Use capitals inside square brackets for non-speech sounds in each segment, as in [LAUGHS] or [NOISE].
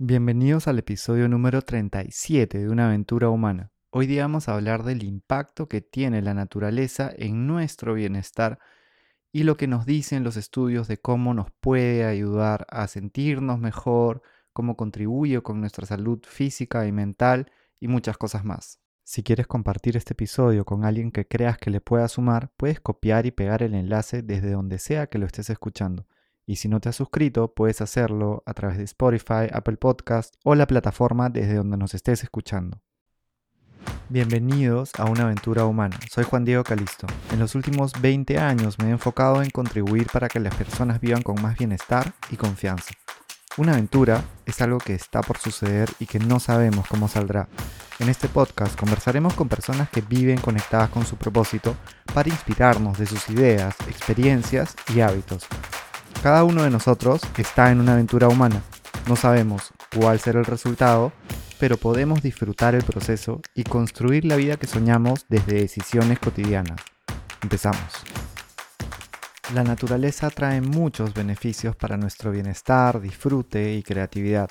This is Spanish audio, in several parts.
Bienvenidos al episodio número 37 de Una aventura humana. Hoy día vamos a hablar del impacto que tiene la naturaleza en nuestro bienestar y lo que nos dicen los estudios de cómo nos puede ayudar a sentirnos mejor, cómo contribuye con nuestra salud física y mental y muchas cosas más. Si quieres compartir este episodio con alguien que creas que le pueda sumar, puedes copiar y pegar el enlace desde donde sea que lo estés escuchando. Y si no te has suscrito, puedes hacerlo a través de Spotify, Apple Podcast o la plataforma desde donde nos estés escuchando. Bienvenidos a una aventura humana. Soy Juan Diego Calisto. En los últimos 20 años me he enfocado en contribuir para que las personas vivan con más bienestar y confianza. Una aventura es algo que está por suceder y que no sabemos cómo saldrá. En este podcast conversaremos con personas que viven conectadas con su propósito para inspirarnos de sus ideas, experiencias y hábitos cada uno de nosotros está en una aventura humana. No sabemos cuál será el resultado, pero podemos disfrutar el proceso y construir la vida que soñamos desde decisiones cotidianas. Empezamos. La naturaleza trae muchos beneficios para nuestro bienestar, disfrute y creatividad.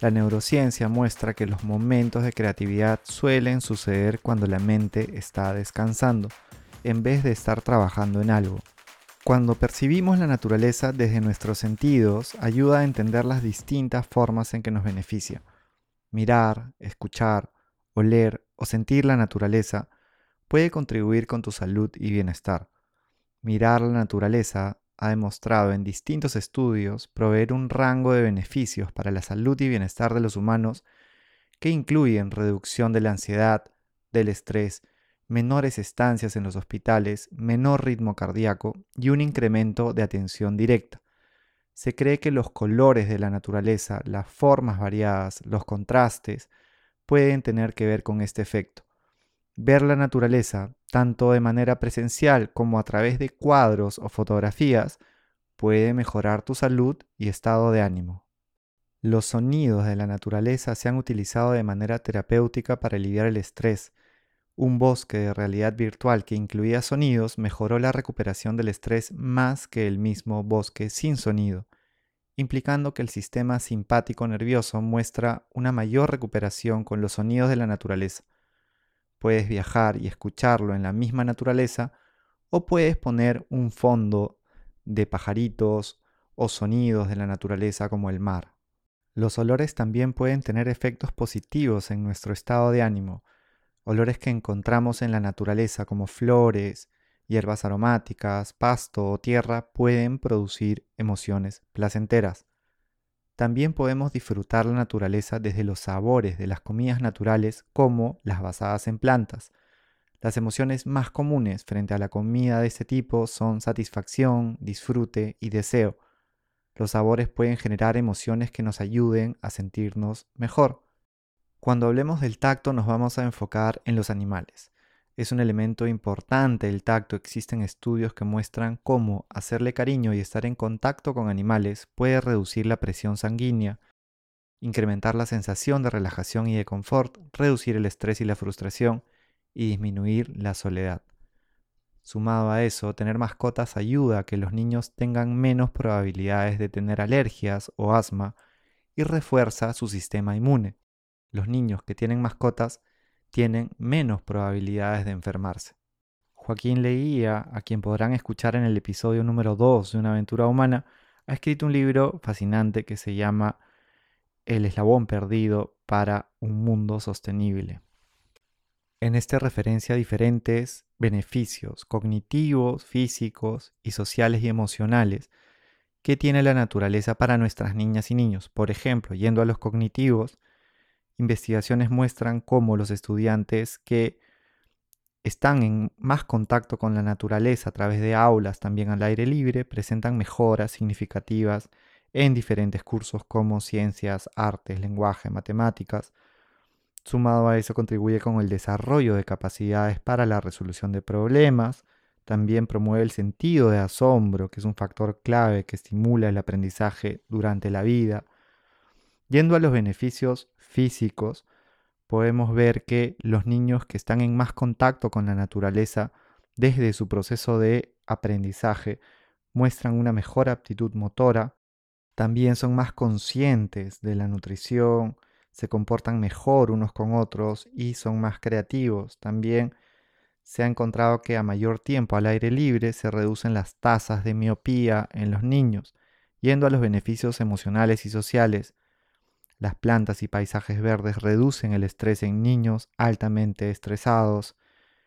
La neurociencia muestra que los momentos de creatividad suelen suceder cuando la mente está descansando, en vez de estar trabajando en algo. Cuando percibimos la naturaleza desde nuestros sentidos, ayuda a entender las distintas formas en que nos beneficia. Mirar, escuchar, oler o sentir la naturaleza puede contribuir con tu salud y bienestar. Mirar la naturaleza ha demostrado en distintos estudios proveer un rango de beneficios para la salud y bienestar de los humanos que incluyen reducción de la ansiedad, del estrés, menores estancias en los hospitales, menor ritmo cardíaco y un incremento de atención directa. Se cree que los colores de la naturaleza, las formas variadas, los contrastes, pueden tener que ver con este efecto. Ver la naturaleza, tanto de manera presencial como a través de cuadros o fotografías, puede mejorar tu salud y estado de ánimo. Los sonidos de la naturaleza se han utilizado de manera terapéutica para aliviar el estrés, un bosque de realidad virtual que incluía sonidos mejoró la recuperación del estrés más que el mismo bosque sin sonido, implicando que el sistema simpático nervioso muestra una mayor recuperación con los sonidos de la naturaleza. Puedes viajar y escucharlo en la misma naturaleza o puedes poner un fondo de pajaritos o sonidos de la naturaleza como el mar. Los olores también pueden tener efectos positivos en nuestro estado de ánimo, olores que encontramos en la naturaleza como flores, hierbas aromáticas, pasto o tierra pueden producir emociones placenteras. También podemos disfrutar la naturaleza desde los sabores de las comidas naturales como las basadas en plantas. Las emociones más comunes frente a la comida de este tipo son satisfacción, disfrute y deseo. Los sabores pueden generar emociones que nos ayuden a sentirnos mejor. Cuando hablemos del tacto nos vamos a enfocar en los animales. Es un elemento importante el tacto. Existen estudios que muestran cómo hacerle cariño y estar en contacto con animales puede reducir la presión sanguínea, incrementar la sensación de relajación y de confort, reducir el estrés y la frustración y disminuir la soledad. Sumado a eso, tener mascotas ayuda a que los niños tengan menos probabilidades de tener alergias o asma y refuerza su sistema inmune los niños que tienen mascotas tienen menos probabilidades de enfermarse. Joaquín Leguía, a quien podrán escuchar en el episodio número 2 de Una aventura humana, ha escrito un libro fascinante que se llama El eslabón perdido para un mundo sostenible. En este referencia a diferentes beneficios cognitivos, físicos y sociales y emocionales que tiene la naturaleza para nuestras niñas y niños. Por ejemplo, yendo a los cognitivos, investigaciones muestran cómo los estudiantes que están en más contacto con la naturaleza a través de aulas también al aire libre presentan mejoras significativas en diferentes cursos como ciencias, artes, lenguaje, matemáticas. Sumado a eso contribuye con el desarrollo de capacidades para la resolución de problemas, también promueve el sentido de asombro, que es un factor clave que estimula el aprendizaje durante la vida, Yendo a los beneficios físicos, podemos ver que los niños que están en más contacto con la naturaleza desde su proceso de aprendizaje muestran una mejor aptitud motora, también son más conscientes de la nutrición, se comportan mejor unos con otros y son más creativos. También se ha encontrado que a mayor tiempo al aire libre se reducen las tasas de miopía en los niños, yendo a los beneficios emocionales y sociales. Las plantas y paisajes verdes reducen el estrés en niños altamente estresados.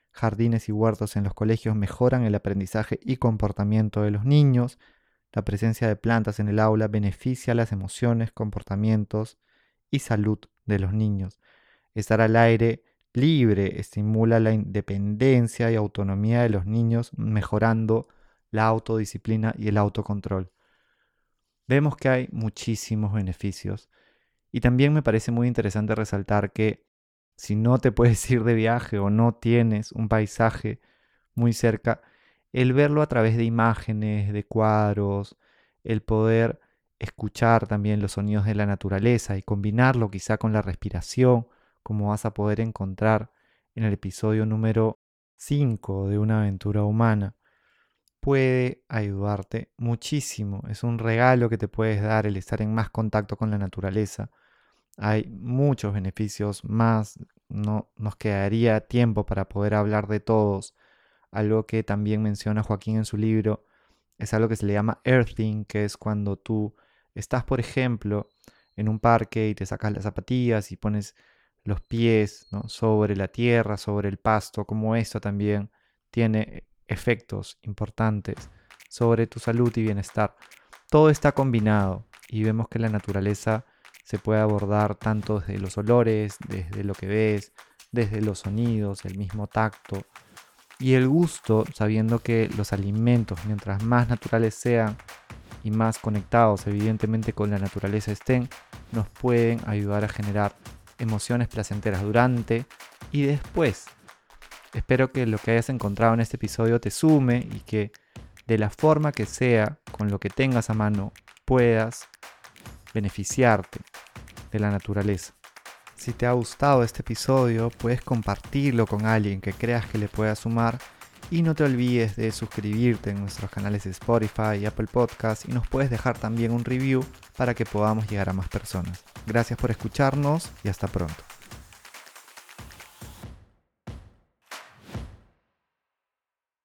Jardines y huertos en los colegios mejoran el aprendizaje y comportamiento de los niños. La presencia de plantas en el aula beneficia las emociones, comportamientos y salud de los niños. Estar al aire libre estimula la independencia y autonomía de los niños, mejorando la autodisciplina y el autocontrol. Vemos que hay muchísimos beneficios y también me parece muy interesante resaltar que si no te puedes [LAUGHS] ir de viaje o no tienes un paisaje muy cerca, el verlo a través de imágenes, de cuadros, el poder escuchar también los sonidos de la naturaleza y combinarlo quizá con la respiración, como vas a poder encontrar en el episodio número 5 de una aventura humana, puede ayudarte muchísimo. Es un regalo que te puedes dar el estar en más contacto con la naturaleza. Hay muchos beneficios más, no nos quedaría tiempo para poder hablar de todos. Algo que también menciona Joaquín en su libro es algo que se le llama earthing, que es cuando tú estás, por ejemplo, en un parque y te sacas las zapatillas y pones los pies sobre la tierra, sobre el pasto, como esto también tiene efectos importantes sobre tu salud y bienestar. Todo está combinado y vemos que la naturaleza se puede abordar tanto desde los olores, desde lo que ves, desde los sonidos, el mismo tacto y el gusto, sabiendo que los alimentos, mientras más naturales sean y más conectados evidentemente con la naturaleza estén, nos pueden ayudar a generar emociones placenteras durante y después. Espero que lo que hayas encontrado en este episodio te sume y que de la forma que sea, con lo que tengas a mano, puedas beneficiarte de la naturaleza. Si te ha gustado este episodio, puedes compartirlo con alguien que creas que le pueda sumar y no te olvides de suscribirte en nuestros canales de Spotify y Apple Podcasts y nos puedes dejar también un review para que podamos llegar a más personas. Gracias por escucharnos y hasta pronto.